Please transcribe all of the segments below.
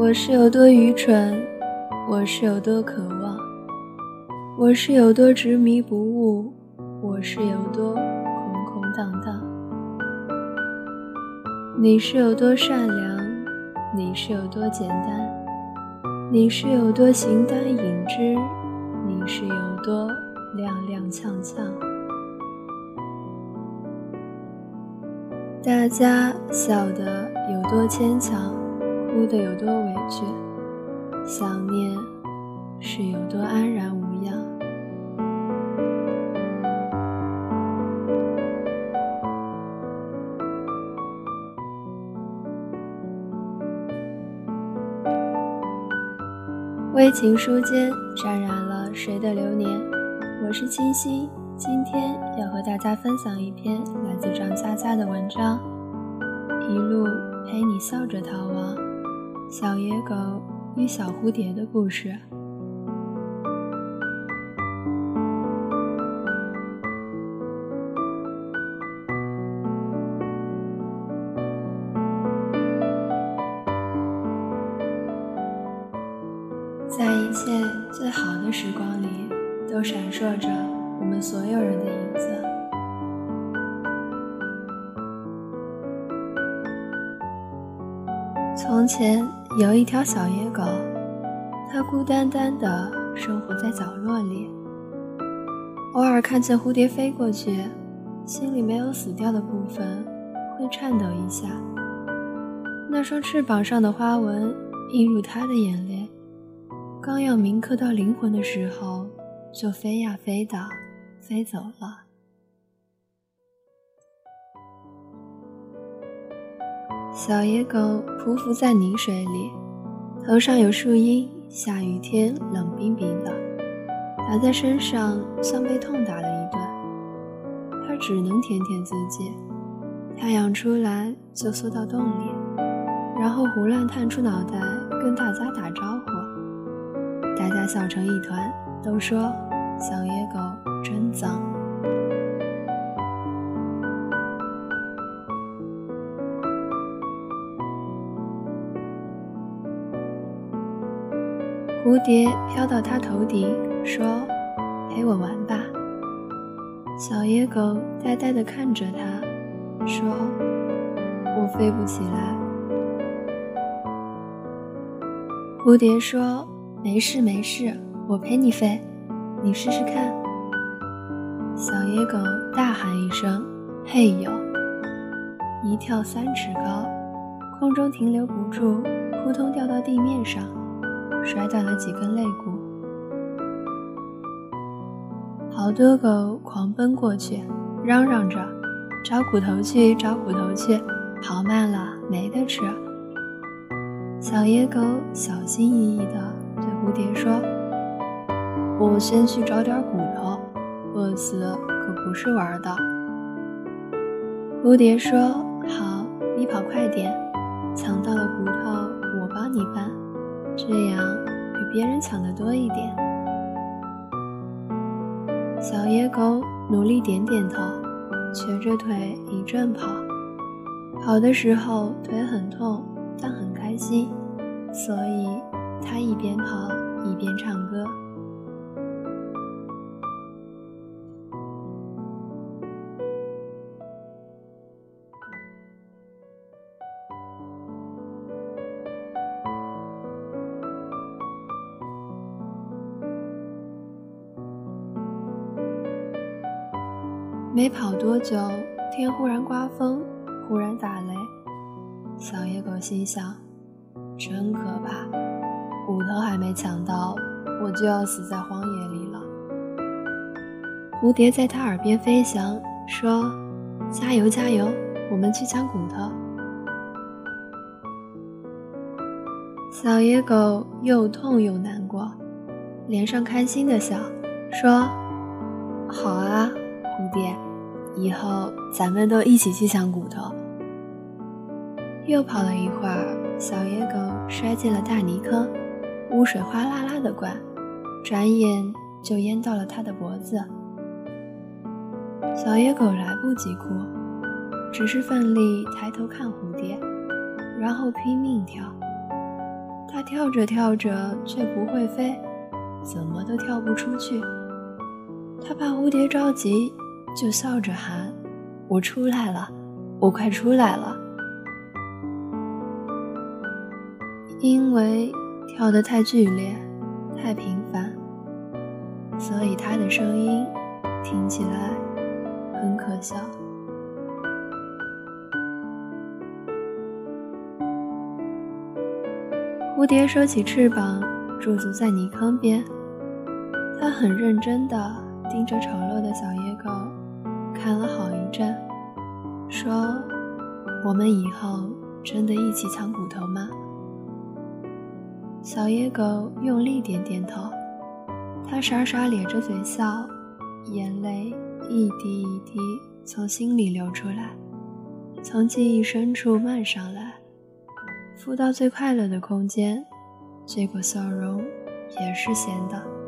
我是有多愚蠢，我是有多渴望，我是有多执迷不悟，我是有多空空荡荡。你是有多善良，你是有多简单，你是有多形单影只，你是有多踉踉跄跄。大家笑得有多牵强。哭得有多委屈，想念是有多安然无恙。微情书间沾染了谁的流年？我是清新，今天要和大家分享一篇来自张嘉佳的文章，《一路陪你笑着逃亡》。小野狗与小蝴蝶的故事。在一切最好的时光里，都闪烁着我们所有人的影子。从前。有一条小野狗，它孤单单地生活在角落里，偶尔看见蝴蝶飞过去，心里没有死掉的部分，会颤抖一下。那双翅膀上的花纹映入它的眼帘，刚要铭刻到灵魂的时候，就飞呀飞的飞走了。小野狗匍匐在泥水里，头上有树荫，下雨天冷冰冰的，打在身上像被痛打了一顿。它只能舔舔自己。太阳出来就缩到洞里，然后胡乱探出脑袋跟大家打招呼。大家笑成一团，都说小野狗真脏。蝴蝶飘到它头顶，说：“陪我玩吧。”小野狗呆呆地看着它，说：“我飞不起来。”蝴蝶说：“没事没事，我陪你飞，你试试看。”小野狗大喊一声：“嘿呦！”一跳三尺高，空中停留不住，扑通掉到地面上。摔断了几根肋骨，好多狗狂奔过去，嚷嚷着：“找骨头去，找骨头去！跑慢了没得吃。”小野狗小心翼翼地对蝴蝶说：“我先去找点骨头，饿死可不是玩的。”蝴蝶说：“好，你跑快点，抢到了骨头。”这样比别人抢的多一点。小野狗努力点点头，瘸着腿一阵跑。跑的时候腿很痛，但很开心，所以它一边跑一边唱歌。没跑多久，天忽然刮风，忽然打雷。小野狗心想：“真可怕，骨头还没抢到，我就要死在荒野里了。”蝴蝶在他耳边飞翔，说：“加油，加油，我们去抢骨头。”小野狗又痛又难过，脸上开心的笑，说：“好啊。”蝴蝶，以后咱们都一起去抢骨头。又跑了一会儿，小野狗摔进了大泥坑，污水哗啦啦的灌，转眼就淹到了它的脖子。小野狗来不及哭，只是奋力抬头看蝴蝶，然后拼命跳。它跳着跳着却不会飞，怎么都跳不出去。它怕蝴蝶着急。就笑着喊：“我出来了，我快出来了！”因为跳得太剧烈、太频繁，所以他的声音听起来很可笑。蝴蝶收起翅膀，驻足在泥坑边，它很认真地盯着丑陋的小叶。看了好一阵，说：“我们以后真的一起抢骨头吗？”小野狗用力点点头，它傻傻咧着嘴笑，眼泪一滴一滴从心里流出来，从记忆深处漫上来，浮到最快乐的空间，结果笑容也是咸的。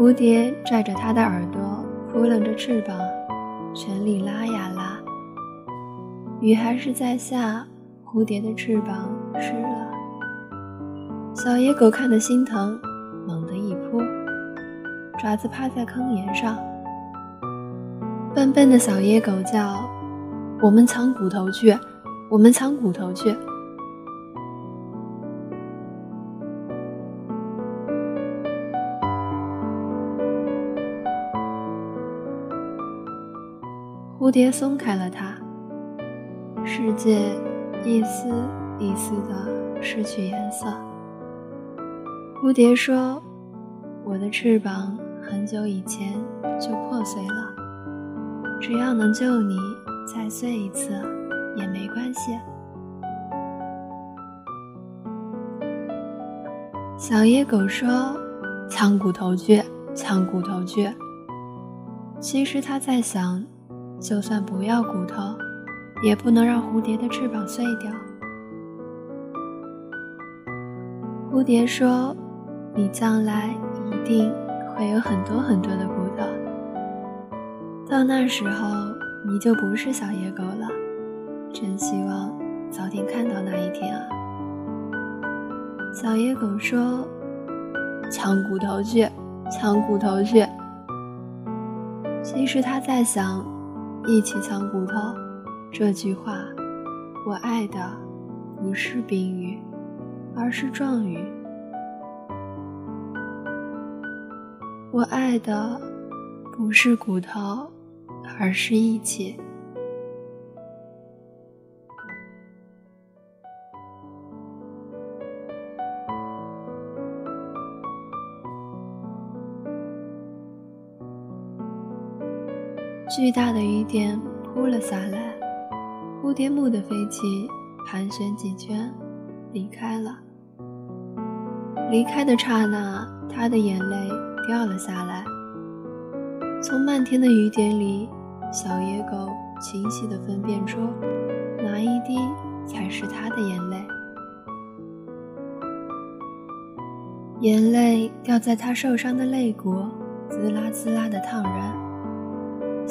蝴蝶拽着它的耳朵，扑棱着翅膀，全力拉呀拉。雨还是在下，蝴蝶的翅膀湿了。小野狗看得心疼，猛地一扑，爪子趴在坑沿上。笨笨的小野狗叫：“我们藏骨头去，我们藏骨头去。”蝴蝶松开了它，世界一丝一丝的失去颜色。蝴蝶说：“我的翅膀很久以前就破碎了，只要能救你再碎一次也没关系。”小野狗说：“抢骨头去，抢骨头去。”其实他在想。就算不要骨头，也不能让蝴蝶的翅膀碎掉。蝴蝶说：“你将来一定会有很多很多的骨头，到那时候你就不是小野狗了。真希望早点看到那一天啊！”小野狗说：“抢骨头去，抢骨头去。”其实他在想。一起藏骨头，这句话，我爱的不是宾语，而是状语。我爱的不是骨头，而是义气。巨大的雨点扑了下来，蝴蝶蓦地飞起，盘旋几圈，离开了。离开的刹那，它的眼泪掉了下来。从漫天的雨点里，小野狗清晰地分辨出哪一滴才是它的眼泪。眼泪掉在它受伤的肋骨，滋啦滋啦的烫人。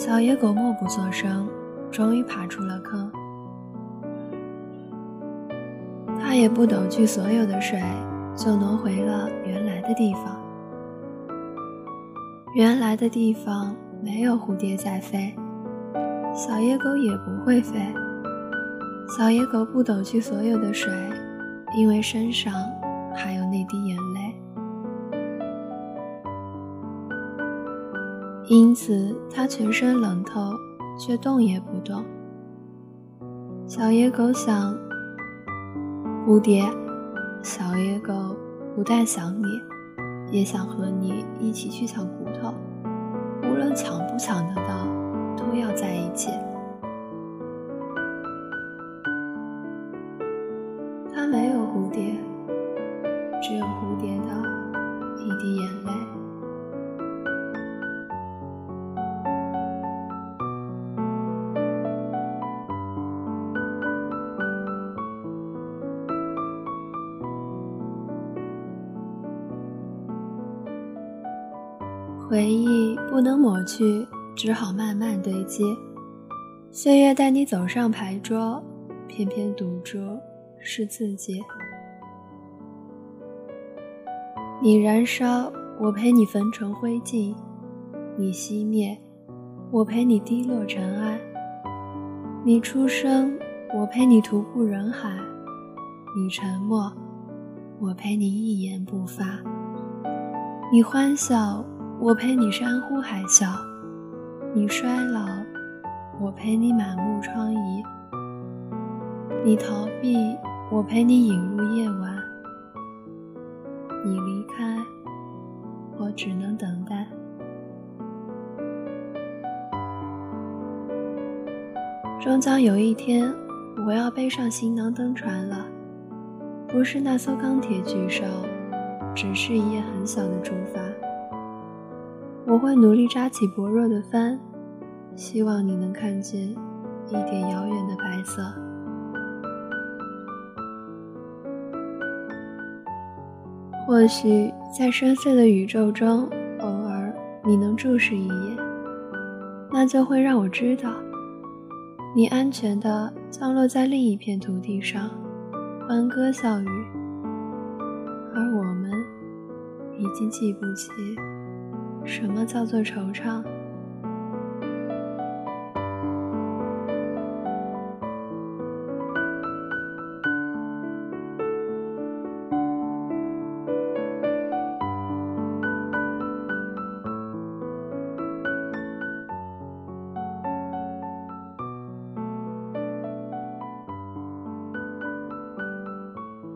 小野狗默不作声，终于爬出了坑。它也不抖去所有的水，就挪回了原来的地方。原来的地方没有蝴蝶在飞，小野狗也不会飞。小野狗不抖去所有的水，因为身上还有那滴眼泪，因此它全身冷透，却动也不动。小野狗想：蝴蝶，小野狗不但想你。也想和你一起去抢骨头，无论抢不抢得到，都要在一起。回忆不能抹去，只好慢慢堆积。岁月带你走上牌桌，偏偏赌注是自己。你燃烧，我陪你焚成灰烬；你熄灭，我陪你滴落尘埃。你出生，我陪你徒步人海；你沉默，我陪你一言不发。你欢笑。我陪你山呼海啸，你衰老；我陪你满目疮痍，你逃避；我陪你引入夜晚，你离开，我只能等待。终将有一天，我要背上行囊登船了，不是那艘钢铁巨兽，只是一叶很小的竹筏。我会努力扎起薄弱的帆，希望你能看见一点遥远的白色。或许在深邃的宇宙中，偶尔你能注视一眼，那就会让我知道，你安全地降落在另一片土地上，欢歌笑语，而我们已经记不起。什么叫做惆怅？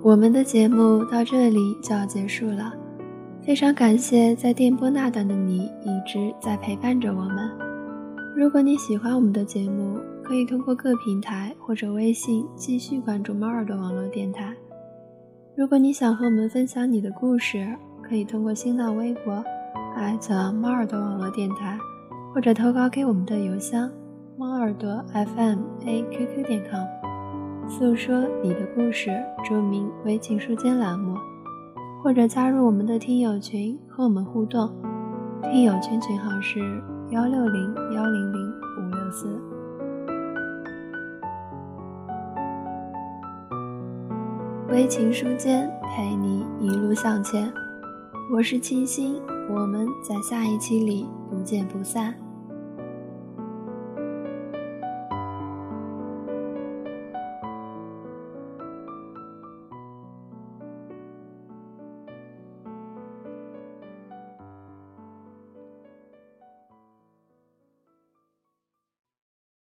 我们的节目到这里就要结束了。非常感谢在电波那端的你一直在陪伴着我们。如果你喜欢我们的节目，可以通过各平台或者微信继续关注猫耳朵网络电台。如果你想和我们分享你的故事，可以通过新浪微博艾特猫耳朵网络电台，或者投稿给我们的邮箱猫耳朵 FM A QQ 点 com，诉说你的故事，注明“为情书间”栏目。或者加入我们的听友群和我们互动，听友群群号是幺六零幺零零五六四。微情书间陪你一路向前，我是清新，我们在下一期里不见不散。